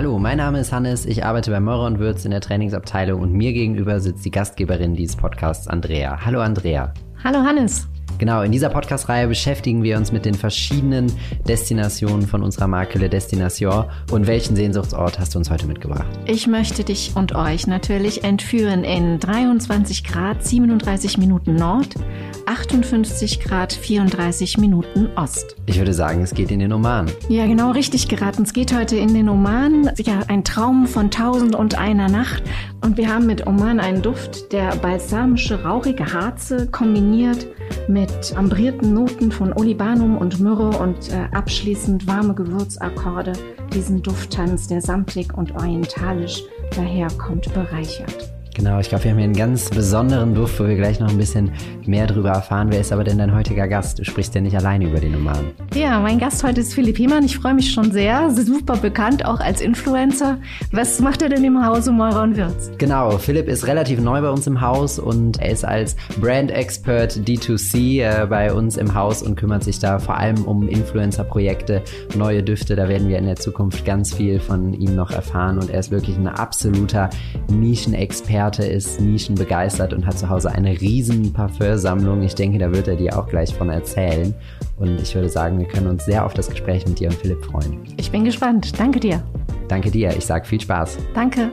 Hallo, mein Name ist Hannes, ich arbeite bei Meurer und Würz in der Trainingsabteilung und mir gegenüber sitzt die Gastgeberin dieses Podcasts, Andrea. Hallo Andrea. Hallo Hannes. Genau, in dieser Podcast-Reihe beschäftigen wir uns mit den verschiedenen Destinationen von unserer Marke Le Destination. Und welchen Sehnsuchtsort hast du uns heute mitgebracht? Ich möchte dich und euch natürlich entführen in 23 Grad 37 Minuten Nord, 58 Grad 34 Minuten Ost. Ich würde sagen, es geht in den Oman. Ja, genau richtig geraten. Es geht heute in den Oman. Ja, ein Traum von tausend und einer Nacht. Und wir haben mit Oman einen Duft, der balsamische, rauchige Harze kombiniert mit ambrierten Noten von Olibanum und Myrrhe und äh, abschließend warme Gewürzakkorde diesen Dufttanz, der samtig und orientalisch daherkommt, bereichert. Genau, ich glaube, wir haben hier einen ganz besonderen Duft, wo wir gleich noch ein bisschen mehr drüber erfahren. Wer ist aber denn dein heutiger Gast? Du sprichst ja nicht alleine über den Oman. Ja, mein Gast heute ist Philipp Hemann. Ich freue mich schon sehr. Super bekannt, auch als Influencer. Was macht er denn im Hause Meurer und Wirz? Genau, Philipp ist relativ neu bei uns im Haus und er ist als Brand Expert D2C äh, bei uns im Haus und kümmert sich da vor allem um Influencer-Projekte, neue Düfte. Da werden wir in der Zukunft ganz viel von ihm noch erfahren und er ist wirklich ein absoluter Nischenexperte Experte ist nischenbegeistert und hat zu Hause eine riesen Parfümsammlung. Ich denke, da wird er dir auch gleich von erzählen. Und ich würde sagen, wir können uns sehr auf das Gespräch mit dir und Philipp freuen. Ich bin gespannt. Danke dir. Danke dir. Ich sage viel Spaß. Danke.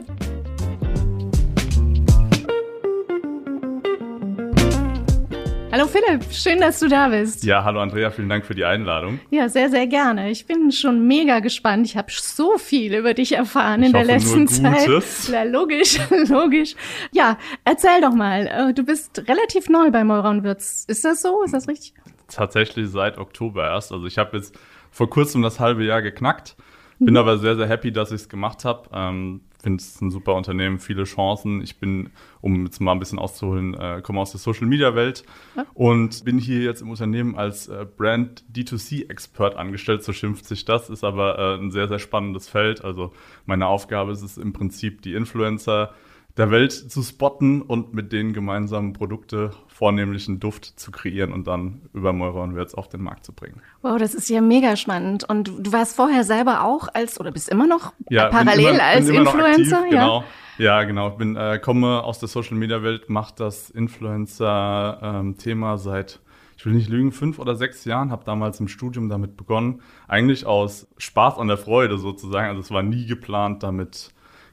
Hallo Philipp, schön, dass du da bist. Ja, hallo Andrea, vielen Dank für die Einladung. Ja, sehr, sehr gerne. Ich bin schon mega gespannt. Ich habe so viel über dich erfahren ich in der letzten Zeit. Ja, logisch, logisch. Ja, erzähl doch mal. äh, Du bist relativ neu bei Würz. Ist das so? Ist das richtig? Tatsächlich seit Oktober erst. Also ich habe jetzt vor kurzem das halbe Jahr geknackt. Bin aber sehr, sehr happy, dass ich es gemacht habe. Ähm, Finde es ein super Unternehmen, viele Chancen. Ich bin, um jetzt mal ein bisschen auszuholen, äh, komme aus der Social Media Welt Ja. und bin hier jetzt im Unternehmen als äh, Brand D2C-Expert angestellt. So schimpft sich das, ist aber äh, ein sehr, sehr spannendes Feld. Also meine Aufgabe ist es im Prinzip, die Influencer der Welt zu spotten und mit denen gemeinsam Produkte, vornehmlich einen Duft zu kreieren und dann über Meurer und Wirtz auf den Markt zu bringen. Wow, das ist ja mega spannend. Und du warst vorher selber auch als, oder bist immer noch Ja, parallel immer- als Influencer? Aktiv, ja. genau. Ja, genau. Bin, äh, komme aus der Social Media Welt, mache das Influencer-Thema seit, ich will nicht lügen, fünf oder sechs Jahren. Habe damals im Studium damit begonnen. Eigentlich aus Spaß an der Freude sozusagen. Also es war nie geplant, damit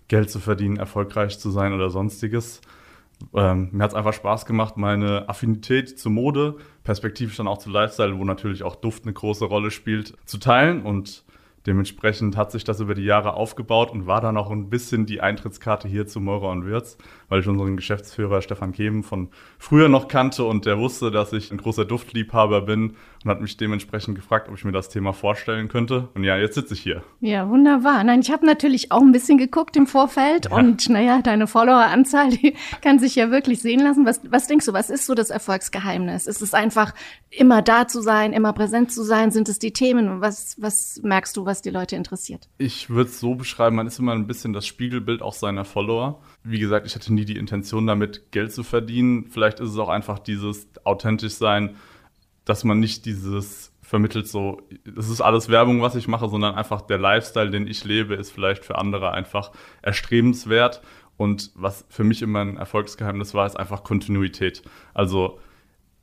Geld zu verdienen, erfolgreich zu sein oder sonstiges. Ähm, mir hat es einfach Spaß gemacht, meine Affinität zur Mode, perspektivisch dann auch zu Lifestyle, wo natürlich auch Duft eine große Rolle spielt, zu teilen. Und dementsprechend hat sich das über die Jahre aufgebaut und war dann auch ein bisschen die Eintrittskarte hier zu Meurer und Wirz, weil ich unseren Geschäftsführer Stefan Kehm von früher noch kannte und der wusste, dass ich ein großer Duftliebhaber bin und hat mich dementsprechend gefragt, ob ich mir das Thema vorstellen könnte. Und ja, jetzt sitze ich hier. Ja, wunderbar. Nein, ich habe natürlich auch ein bisschen geguckt im Vorfeld Ja. und naja, deine Followeranzahl, die kann sich ja wirklich sehen lassen. Was, was denkst du, was ist so das Erfolgsgeheimnis? Ist es einfach immer da zu sein, immer präsent zu sein? Sind es die Themen? Was, was merkst du, was die Leute interessiert? Ich würde es so beschreiben, man ist immer ein bisschen das Spiegelbild auch seiner Follower. Wie gesagt, ich hatte nie die Intention damit, Geld zu verdienen. Vielleicht ist es auch einfach dieses authentisch sein, dass man nicht dieses vermittelt so, das ist alles Werbung, was ich mache, sondern einfach der Lifestyle, den ich lebe, ist vielleicht für andere einfach erstrebenswert. Und was für mich immer ein Erfolgsgeheimnis war, ist einfach Kontinuität. Also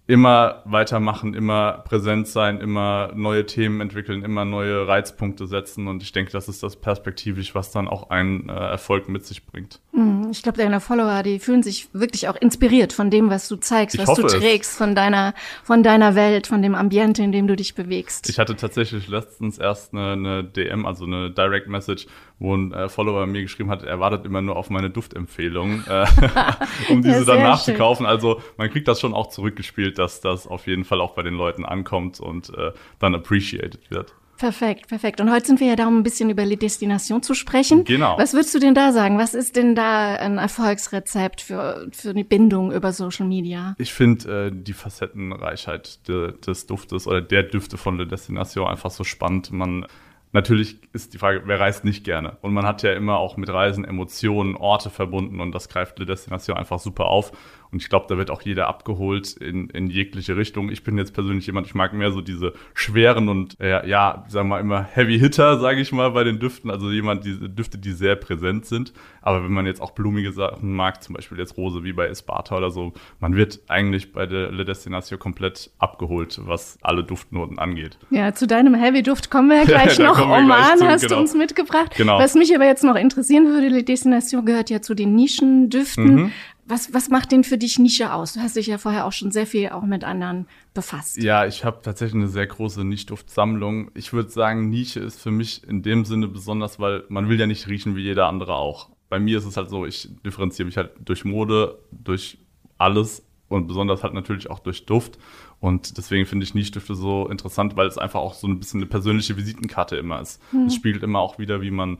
immer weitermachen, immer präsent sein, immer neue Themen entwickeln, immer neue Reizpunkte setzen. Und ich denke, das ist das perspektivisch, was dann auch einen äh, Erfolg mit sich bringt. Hm, Ich glaube, deine Follower, die fühlen sich wirklich auch inspiriert von dem, was du zeigst, Ich was du hoffe es. trägst, von deiner, von deiner Welt, von dem Ambiente, in dem du dich bewegst. Ich hatte tatsächlich letztens erst eine, eine DM, also eine Direct Message, wo ein äh, Follower mir geschrieben hat, er wartet immer nur auf meine Duftempfehlung, äh, um Ja, diese dann sehr nachzukaufen. Also man kriegt das schon auch zurückgespielt, dass das auf jeden Fall auch bei den Leuten ankommt und äh, dann appreciated wird. Perfekt, perfekt. Und heute sind wir ja da, um ein bisschen über die Destination zu sprechen. Genau. Was würdest du denn da sagen? Was ist denn da ein Erfolgsrezept für, für die Bindung über Social Media? Ich finde äh, die Facettenreichheit de, des Duftes oder der Düfte von der Destination einfach so spannend. Man natürlich ist die Frage, wer reist nicht gerne? Und man hat ja immer auch mit Reisen Emotionen, Orte verbunden und das greift Le Destination einfach super auf. Und ich glaube, da wird auch jeder abgeholt in, in jegliche Richtung. Ich bin jetzt persönlich jemand, ich mag mehr so diese schweren und äh, ja, sagen wir mal immer Heavy Hitter, sage ich mal, bei den Düften. Also jemand, diese Düfte, die sehr präsent sind. Aber wenn man jetzt auch blumige Sachen mag, zum Beispiel jetzt Rose wie bei Esparta oder so, man wird eigentlich bei der Le Destination komplett abgeholt, was alle Duftnoten angeht. Ja, zu deinem Heavy-Duft kommen wir ja gleich ja, noch. Oman zu, hast genau. du uns mitgebracht. Genau. Was mich aber jetzt noch interessieren würde, Le Destination gehört ja zu den Nischendüften. Mhm. Was, was macht den für dich Nische aus? Du hast dich ja vorher auch schon sehr viel auch mit anderen befasst. Ja, ich habe tatsächlich eine sehr große Nichtduftsammlung. Ich würde sagen, Nische ist für mich in dem Sinne besonders, weil man will ja nicht riechen wie jeder andere auch. Bei mir ist es halt so, ich differenziere mich halt durch Mode, durch alles und besonders halt natürlich auch durch Duft. Und deswegen finde ich Nischstifte so interessant, weil es einfach auch so ein bisschen eine persönliche Visitenkarte immer ist. Hm. Es spiegelt immer auch wieder, wie man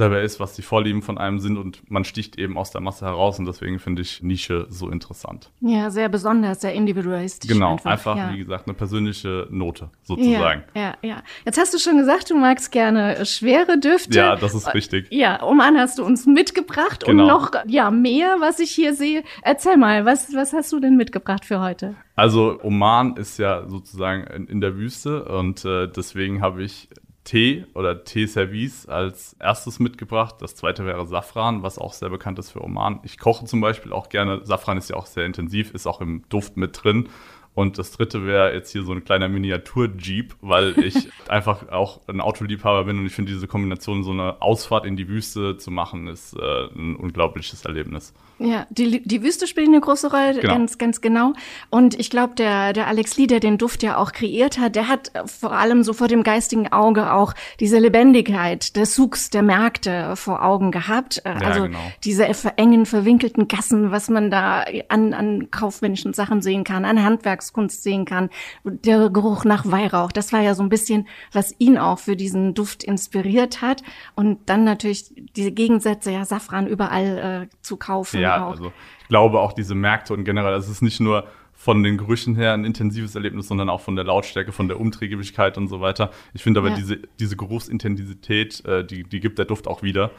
selber ist, was die Vorlieben von einem sind und man sticht eben aus der Masse heraus und deswegen finde ich Nische so interessant. Ja, sehr besonders, sehr individualistisch. Genau, einfach, einfach ja. wie gesagt, eine persönliche Note sozusagen. Ja, ja, ja. Jetzt hast du schon gesagt, du magst gerne schwere Düfte. Ja, das ist richtig. Ja, Oman hast du uns mitgebracht genau. und noch ja mehr, was ich hier sehe. Erzähl mal, was, was hast du denn mitgebracht für heute? Also Oman ist ja sozusagen in, in der Wüste und äh, deswegen habe ich Tee oder Teeservice als erstes mitgebracht. Das zweite wäre Safran, was auch sehr bekannt ist für Oman. Ich koche zum Beispiel auch gerne. Safran ist ja auch sehr intensiv, ist auch im Duft mit drin. Und das dritte wäre jetzt hier so ein kleiner Miniatur-Jeep, weil ich einfach auch ein Autoliebhaber bin und ich finde diese Kombination, so eine Ausfahrt in die Wüste zu machen, ist äh, ein unglaubliches Erlebnis. Ja, die, die Wüste spielt eine große Rolle, genau. ganz, ganz genau. Und ich glaube, der, der Alex Lee, der den Duft ja auch kreiert hat, der hat vor allem so vor dem geistigen Auge auch diese Lebendigkeit des Zugs der Märkte vor Augen gehabt. Ja, also genau. diese engen, verwinkelten Gassen, was man da an, an kaufmännischen Sachen sehen kann, an Handwerkskunst sehen kann. Der Geruch nach Weihrauch, das war ja so ein bisschen, was ihn auch für diesen Duft inspiriert hat. Und dann natürlich diese Gegensätze, ja, Safran überall äh, zu kaufen. Ja ja, auch. also ich glaube auch diese Märkte und generell, es ist nicht nur von den Gerüchen her ein intensives Erlebnis, sondern auch von der Lautstärke, von der Umträglichkeit und so weiter. Ich finde aber ja. diese, diese Geruchsintensität, äh, die, die gibt der Duft auch wieder.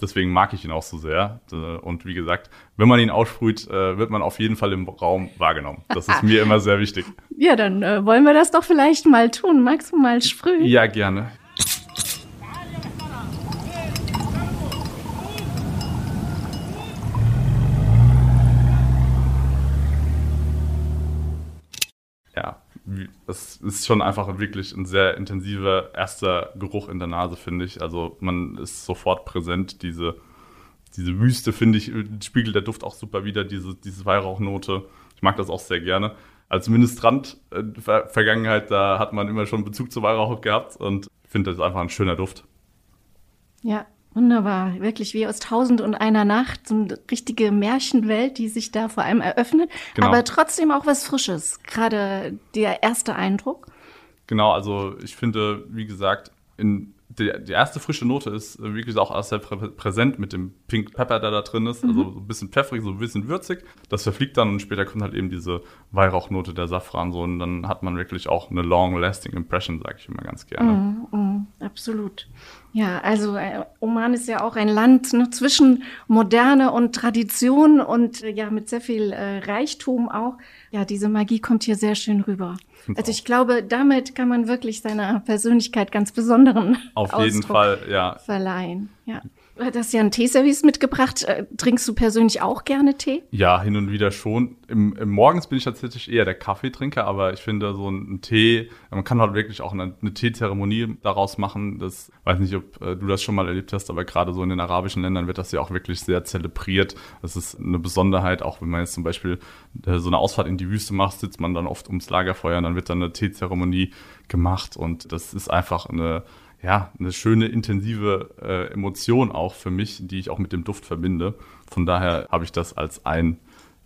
Deswegen mag ich ihn auch so sehr. Äh, und wie gesagt, wenn man ihn aussprüht, äh, wird man auf jeden Fall im Raum wahrgenommen. Das ist mir immer sehr wichtig. Ja, dann äh, wollen wir das doch vielleicht mal tun. Magst du mal sprühen? Ja, gerne. Es ist schon einfach wirklich ein sehr intensiver erster Geruch in der Nase, finde ich. Also man ist sofort präsent. Diese, diese Wüste, finde ich, spiegelt der Duft auch super wieder, diese, diese Weihrauchnote. Ich mag das auch sehr gerne. Als Ministrant in der Vergangenheit, da hat man immer schon Bezug zu Weihrauch gehabt und ich finde, das einfach ein schöner Duft. Ja, Wunderbar, wirklich wie aus Tausend und einer Nacht, so eine richtige Märchenwelt, die sich da vor allem eröffnet, genau. aber trotzdem auch was Frisches, gerade der erste Eindruck. Genau, also ich finde, wie gesagt, in die, die erste frische Note ist wirklich auch sehr prä präsent mit dem Pink Pepper, der da drin ist. Also mhm. Also so ein bisschen pfeffrig, so ein bisschen würzig. Das verfliegt dann und später kommt halt eben diese Weihrauchnote der Safran so und dann hat man wirklich auch eine long-lasting Impression, sage ich immer ganz gerne. Mhm, mh, absolut. Ja, also äh, Oman ist ja auch ein Land ne, zwischen Moderne und Tradition und äh, ja mit sehr viel äh, Reichtum auch. Ja, diese Magie kommt hier sehr schön rüber. Also ich glaube, damit kann man wirklich seiner Persönlichkeit ganz besonderen Auf Ausdruck jeden Fall, ja. verleihen. Ja. Du hast ja einen Teeservice mitgebracht. Äh, trinkst du persönlich auch gerne Tee? Ja, hin und wieder schon. Im, im Morgens bin ich tatsächlich eher der Kaffeetrinker, aber ich finde so ein Tee, man kann halt wirklich auch eine, eine Teezeremonie daraus machen. Das weiß nicht, ob äh, du das schon mal erlebt hast, aber gerade so in den arabischen Ländern wird das ja auch wirklich sehr zelebriert. Das ist eine Besonderheit, auch wenn man jetzt zum Beispiel äh, so eine Ausfahrt in die Wüste macht, sitzt man dann oft ums Lagerfeuer und dann wird dann eine Teezeremonie gemacht und das ist einfach eine ja, eine schöne, intensive äh, Emotion auch für mich, die ich auch mit dem Duft verbinde. Von daher habe ich das als ein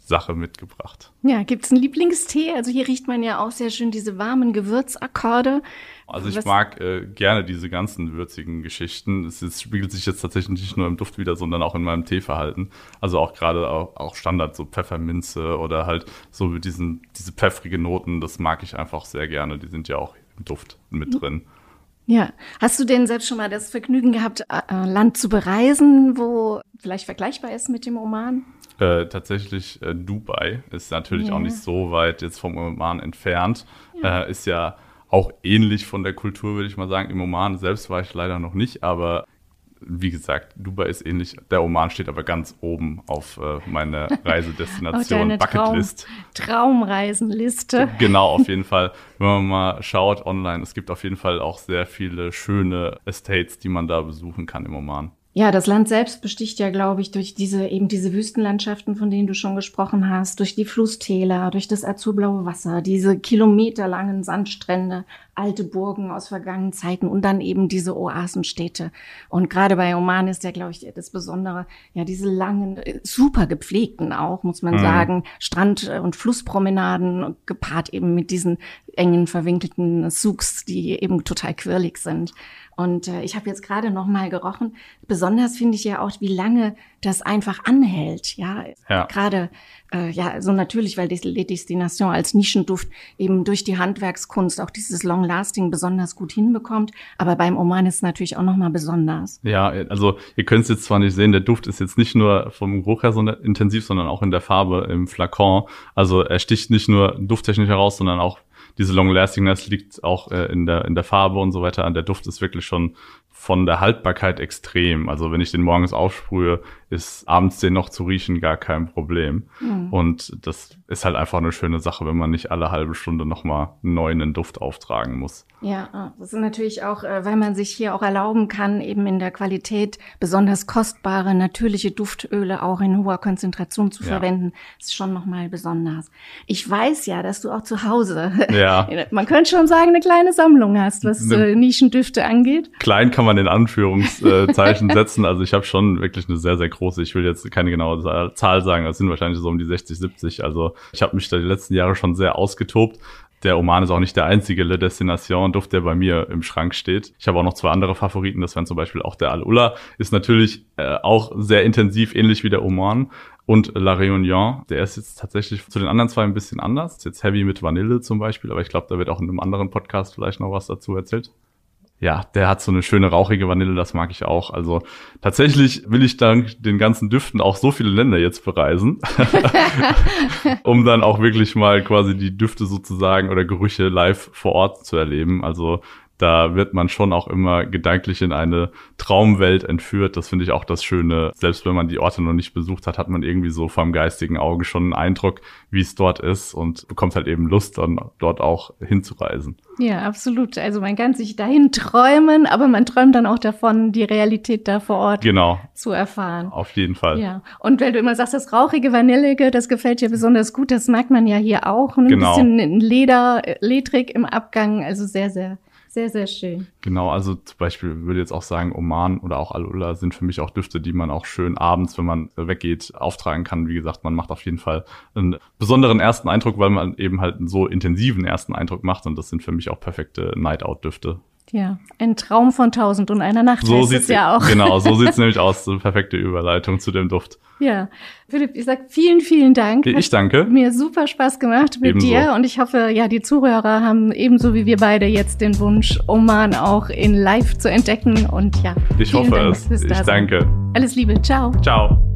Sache mitgebracht. Ja, gibt es einen Lieblingstee? Also hier riecht man ja auch sehr schön diese warmen Gewürzakkorde. Also ich Was? mag äh, gerne diese ganzen würzigen Geschichten. Es, es, spiegelt sich jetzt tatsächlich nicht nur im Duft wieder, sondern auch in meinem Teeverhalten. Also auch gerade auch, auch, Standard, so Pfefferminze oder halt so mit diesen, diese pfeffrige Noten, das mag ich einfach sehr gerne. Die sind ja auch im Duft mit drin. Ja. Hast du denn selbst schon mal das Vergnügen gehabt, äh, äh, Land zu bereisen, wo vielleicht vergleichbar ist mit dem Oman? Äh, tatsächlich äh, Dubai ist natürlich ja. auch nicht so weit jetzt vom Oman entfernt. Ja. Äh, ist ja auch ähnlich von der Kultur, würde ich mal sagen. Im Oman selbst war ich leider noch nicht, aber wie gesagt, Dubai ist ähnlich. Der Oman steht aber ganz oben auf äh, meiner Reisedestination Bucketlist. Traum, Traumreisenliste. Genau, auf jeden Fall. Wenn man mal schaut online, es gibt auf jeden Fall auch sehr viele schöne Estates, die man da besuchen kann im Oman. Ja, das Land selbst besticht ja, glaube ich, durch diese eben diese Wüstenlandschaften, von denen du schon gesprochen hast, durch die Flusstäler, durch das azurblaue Wasser, diese kilometerlangen Sandstrände, alte Burgen aus vergangenen Zeiten und dann eben diese Oasenstädte. Und gerade bei Oman ist ja, glaube ich, das Besondere, ja, diese langen, super gepflegten auch, muss man mhm. sagen, Strand- und Flusspromenaden gepaart eben mit diesen engen, verwinkelten Souks, die eben total quirlig sind. Und äh, ich habe jetzt gerade noch mal gerochen. Besonders finde ich ja auch, wie lange das einfach anhält. Ja, ja. gerade äh, ja so natürlich, weil die Destination als Nischenduft eben durch die Handwerkskunst auch dieses Long Lasting besonders gut hinbekommt. Aber beim Oman ist es natürlich auch noch mal besonders. Ja, also ihr könnt es jetzt zwar nicht sehen, der Duft ist jetzt nicht nur vom Geruch her so intensiv, sondern auch in der Farbe im Flakon. Also er sticht nicht nur dufttechnisch heraus, sondern auch diese Long-Lastingness liegt auch äh, in, der, in der Farbe und so weiter. Der Duft ist wirklich schon von der Haltbarkeit extrem. Also wenn ich den morgens aufsprühe, ist abends den noch zu riechen gar kein Problem. Mhm. Und das ist halt einfach eine schöne Sache, wenn man nicht alle halbe Stunde nochmal einen neuen Duft auftragen muss. Ja, ah, das ist natürlich auch, äh, weil man sich hier auch erlauben kann, eben in der Qualität besonders kostbare, natürliche Duftöle auch in hoher Konzentration zu ja. verwenden, ist schon nochmal besonders. Ich weiß ja, dass du auch zu Hause, ja. man könnte schon sagen, eine kleine Sammlung hast, was ne, Nischendüfte angeht. Klein kann man man in Anführungszeichen setzen. Also ich habe schon wirklich eine sehr, sehr große, ich will jetzt keine genaue Zahl sagen, das sind wahrscheinlich so um die 60, 70. Also ich habe mich da die letzten Jahre schon sehr ausgetobt. Der Oman ist auch nicht der einzige Le Destination Duft, der bei mir im Schrank steht. Ich habe auch noch zwei andere Favoriten. Das wären zum Beispiel auch der Al-Ula. Ist natürlich äh, auch sehr intensiv, ähnlich wie der Oman. Und La Réunion, der ist jetzt tatsächlich zu den anderen zwei ein bisschen anders. Ist jetzt heavy mit Vanille zum Beispiel, aber ich glaube, da wird auch in einem anderen Podcast vielleicht noch was dazu erzählt ja, der hat so eine schöne rauchige Vanille, das mag ich auch. Also tatsächlich will ich dank den ganzen Düften auch so viele Länder jetzt bereisen, um dann auch wirklich mal quasi die Düfte sozusagen oder Gerüche live vor Ort zu erleben. Also da wird man schon auch immer gedanklich in eine Traumwelt entführt. Das finde ich auch das Schöne. Selbst wenn man die Orte noch nicht besucht hat, hat man irgendwie so vom geistigen Auge schon einen Eindruck, wie es dort ist und bekommt halt eben Lust, dann dort auch hinzureisen. Ja, absolut. Also man kann sich dahin träumen, aber man träumt dann auch davon, die Realität da vor Ort genau. zu erfahren. Auf jeden Fall. Ja. Und weil du immer sagst, das rauchige, vanillige, das gefällt dir besonders gut, das mag man ja hier auch. Ein genau. bisschen Leder, ledrig im Abgang, also sehr, sehr sehr, sehr schön. Genau, also zum Beispiel würde ich jetzt auch sagen, Oman oder auch Alula sind für mich auch Düfte, die man auch schön abends, wenn man weggeht, auftragen kann. Wie gesagt, man macht auf jeden Fall einen besonderen ersten Eindruck, weil man eben halt einen so intensiven ersten Eindruck macht. Und das sind für mich auch perfekte Night-Out-Düfte. Ja, ein Traum von tausend und einer Nacht so sieht's ja auch. Genau, so sieht's nämlich aus. So eine perfekte Überleitung zu dem Duft. Ja, Philipp, ich sag vielen, vielen Dank. Ich danke. Hat mir super Spaß gemacht mit ebenso. dir und ich hoffe, ja, die Zuhörer haben ebenso wie wir beide jetzt den Wunsch, Oman auch in Live zu entdecken und ja. Ich hoffe Dank es. Ich danke. Alles Liebe. Ciao. Ciao.